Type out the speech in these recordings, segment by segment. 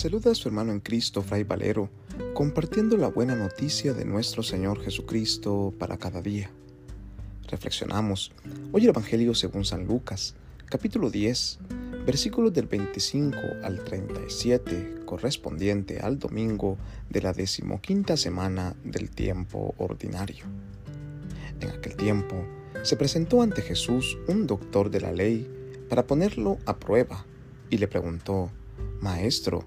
saluda a su hermano en Cristo, Fray Valero, compartiendo la buena noticia de nuestro Señor Jesucristo para cada día. Reflexionamos hoy el Evangelio según San Lucas, capítulo 10, versículos del 25 al 37, correspondiente al domingo de la decimoquinta semana del tiempo ordinario. En aquel tiempo se presentó ante Jesús un doctor de la ley para ponerlo a prueba y le preguntó, Maestro,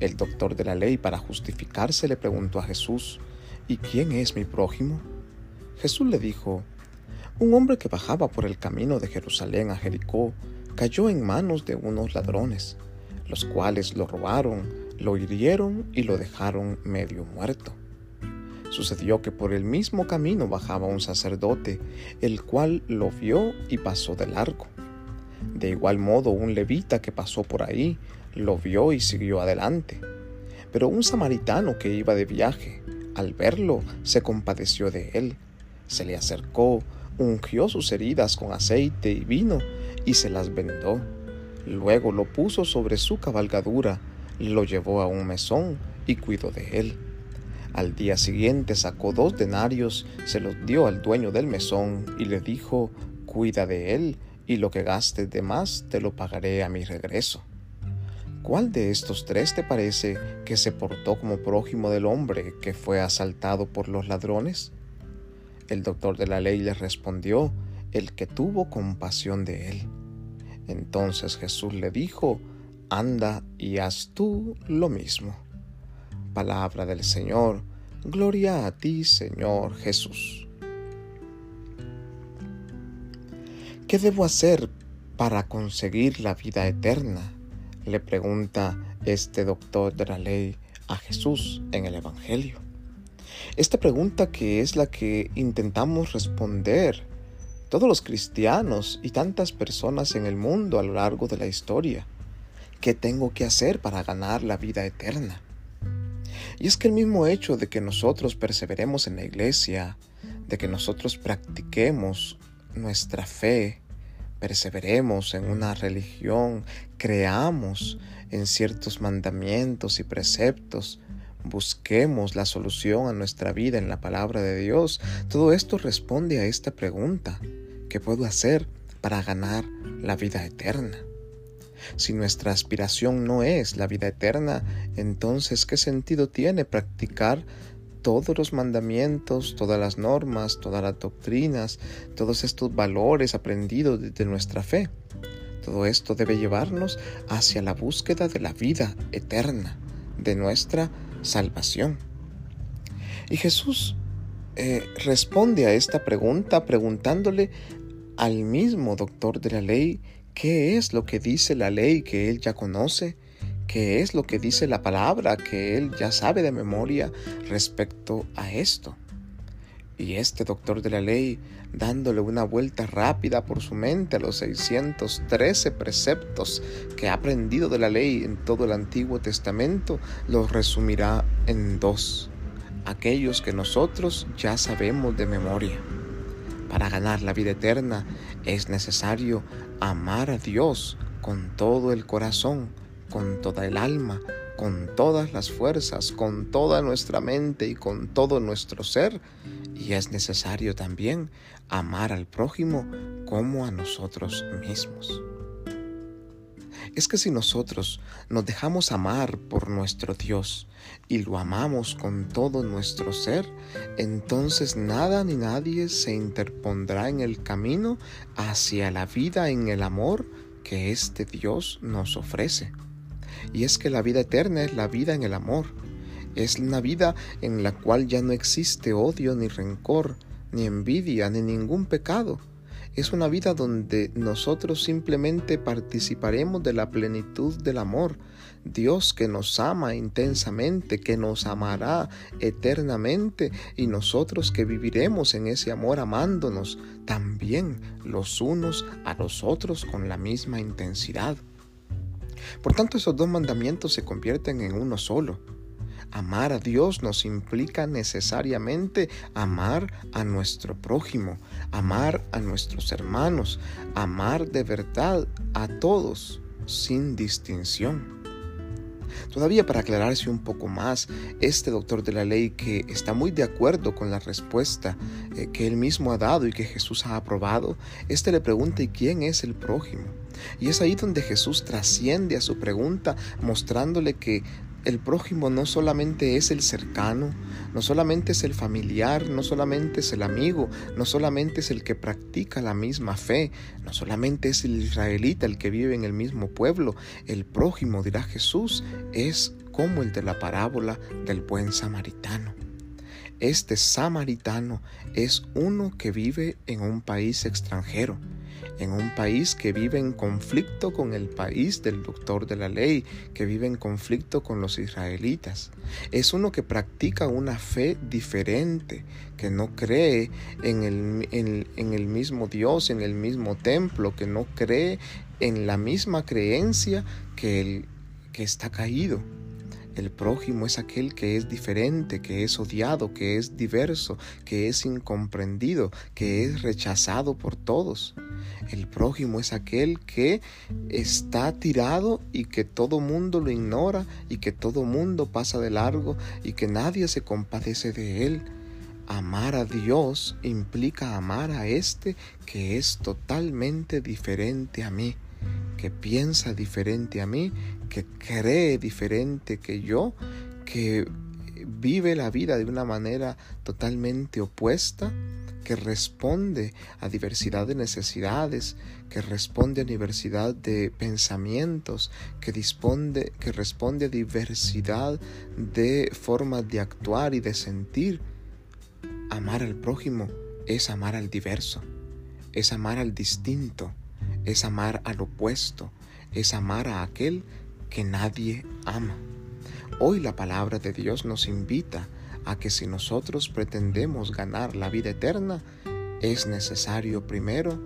El doctor de la ley, para justificarse, le preguntó a Jesús, ¿y quién es mi prójimo? Jesús le dijo, un hombre que bajaba por el camino de Jerusalén a Jericó cayó en manos de unos ladrones, los cuales lo robaron, lo hirieron y lo dejaron medio muerto. Sucedió que por el mismo camino bajaba un sacerdote, el cual lo vio y pasó de largo. De igual modo un levita que pasó por ahí lo vio y siguió adelante. Pero un samaritano que iba de viaje, al verlo, se compadeció de él. Se le acercó, ungió sus heridas con aceite y vino y se las vendó. Luego lo puso sobre su cabalgadura, lo llevó a un mesón y cuidó de él. Al día siguiente sacó dos denarios, se los dio al dueño del mesón y le dijo, cuida de él, y lo que gastes de más te lo pagaré a mi regreso. ¿Cuál de estos tres te parece que se portó como prójimo del hombre que fue asaltado por los ladrones? El doctor de la ley le respondió, el que tuvo compasión de él. Entonces Jesús le dijo, anda y haz tú lo mismo. Palabra del Señor, gloria a ti Señor Jesús. ¿Qué debo hacer para conseguir la vida eterna? Le pregunta este doctor de la ley a Jesús en el Evangelio. Esta pregunta que es la que intentamos responder todos los cristianos y tantas personas en el mundo a lo largo de la historia. ¿Qué tengo que hacer para ganar la vida eterna? Y es que el mismo hecho de que nosotros perseveremos en la iglesia, de que nosotros practiquemos nuestra fe, perseveremos en una religión, creamos en ciertos mandamientos y preceptos, busquemos la solución a nuestra vida en la palabra de Dios, todo esto responde a esta pregunta, ¿qué puedo hacer para ganar la vida eterna? Si nuestra aspiración no es la vida eterna, entonces ¿qué sentido tiene practicar todos los mandamientos, todas las normas, todas las doctrinas, todos estos valores aprendidos desde nuestra fe. Todo esto debe llevarnos hacia la búsqueda de la vida eterna, de nuestra salvación. Y Jesús eh, responde a esta pregunta preguntándole al mismo doctor de la ley qué es lo que dice la ley que él ya conoce qué es lo que dice la palabra que él ya sabe de memoria respecto a esto. Y este doctor de la ley, dándole una vuelta rápida por su mente a los 613 preceptos que ha aprendido de la ley en todo el Antiguo Testamento, los resumirá en dos, aquellos que nosotros ya sabemos de memoria. Para ganar la vida eterna es necesario amar a Dios con todo el corazón, con toda el alma, con todas las fuerzas, con toda nuestra mente y con todo nuestro ser. Y es necesario también amar al prójimo como a nosotros mismos. Es que si nosotros nos dejamos amar por nuestro Dios y lo amamos con todo nuestro ser, entonces nada ni nadie se interpondrá en el camino hacia la vida en el amor que este Dios nos ofrece. Y es que la vida eterna es la vida en el amor. Es una vida en la cual ya no existe odio ni rencor, ni envidia, ni ningún pecado. es una vida donde nosotros simplemente participaremos de la plenitud del amor. Dios que nos ama intensamente, que nos amará eternamente y nosotros que viviremos en ese amor amándonos también los unos a los otros con la misma intensidad. Por tanto, esos dos mandamientos se convierten en uno solo. Amar a Dios nos implica necesariamente amar a nuestro prójimo, amar a nuestros hermanos, amar de verdad a todos sin distinción. Todavía para aclararse un poco más, este doctor de la ley que está muy de acuerdo con la respuesta eh, que él mismo ha dado y que Jesús ha aprobado, este le pregunta ¿y quién es el prójimo? Y es ahí donde Jesús trasciende a su pregunta mostrándole que el prójimo no solamente es el cercano, no solamente es el familiar, no solamente es el amigo, no solamente es el que practica la misma fe, no solamente es el israelita el que vive en el mismo pueblo, el prójimo, dirá Jesús, es como el de la parábola del buen samaritano. Este samaritano es uno que vive en un país extranjero, en un país que vive en conflicto con el país del doctor de la ley, que vive en conflicto con los israelitas. Es uno que practica una fe diferente, que no cree en el, en, el mismo Dios, en el mismo templo, que no cree en la misma creencia que el que está caído. El prójimo es aquel que es diferente, que es odiado, que es diverso, que es incomprendido, que es rechazado por todos. El prójimo es aquel que está tirado y que todo mundo lo ignora y que todo mundo pasa de largo y que nadie se compadece de él. Amar a Dios implica amar a este que es totalmente diferente a mí, que piensa diferente a mí, que cree diferente que yo, que vive la vida de una manera totalmente opuesta que responde a diversidad de necesidades, que responde a diversidad de pensamientos, que, dispone, que responde a diversidad de formas de actuar y de sentir. Amar al prójimo es amar al diverso, es amar al distinto, es amar al opuesto, es amar a aquel que nadie ama. Hoy la palabra de Dios nos invita a que si nosotros pretendemos ganar la vida eterna, es necesario primero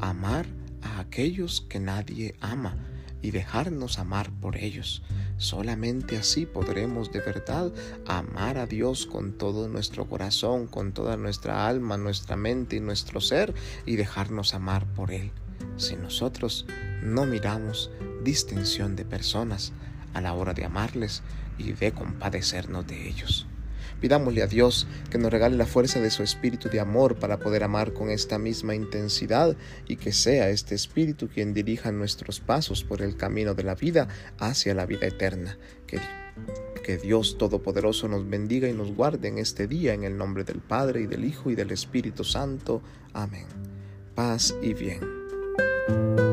amar a aquellos que nadie ama y dejarnos amar por ellos. Solamente así podremos de verdad amar a Dios con todo nuestro corazón, con toda nuestra alma, nuestra mente y nuestro ser y dejarnos amar por Él. Si nosotros no miramos distinción de personas a la hora de amarles y de compadecernos de ellos. Pidámosle a Dios que nos regale la fuerza de su espíritu de amor para poder amar con esta misma intensidad y que sea este espíritu quien dirija nuestros pasos por el camino de la vida hacia la vida eterna. Que, que Dios Todopoderoso nos bendiga y nos guarde en este día en el nombre del Padre y del Hijo y del Espíritu Santo. Amén. Paz y bien.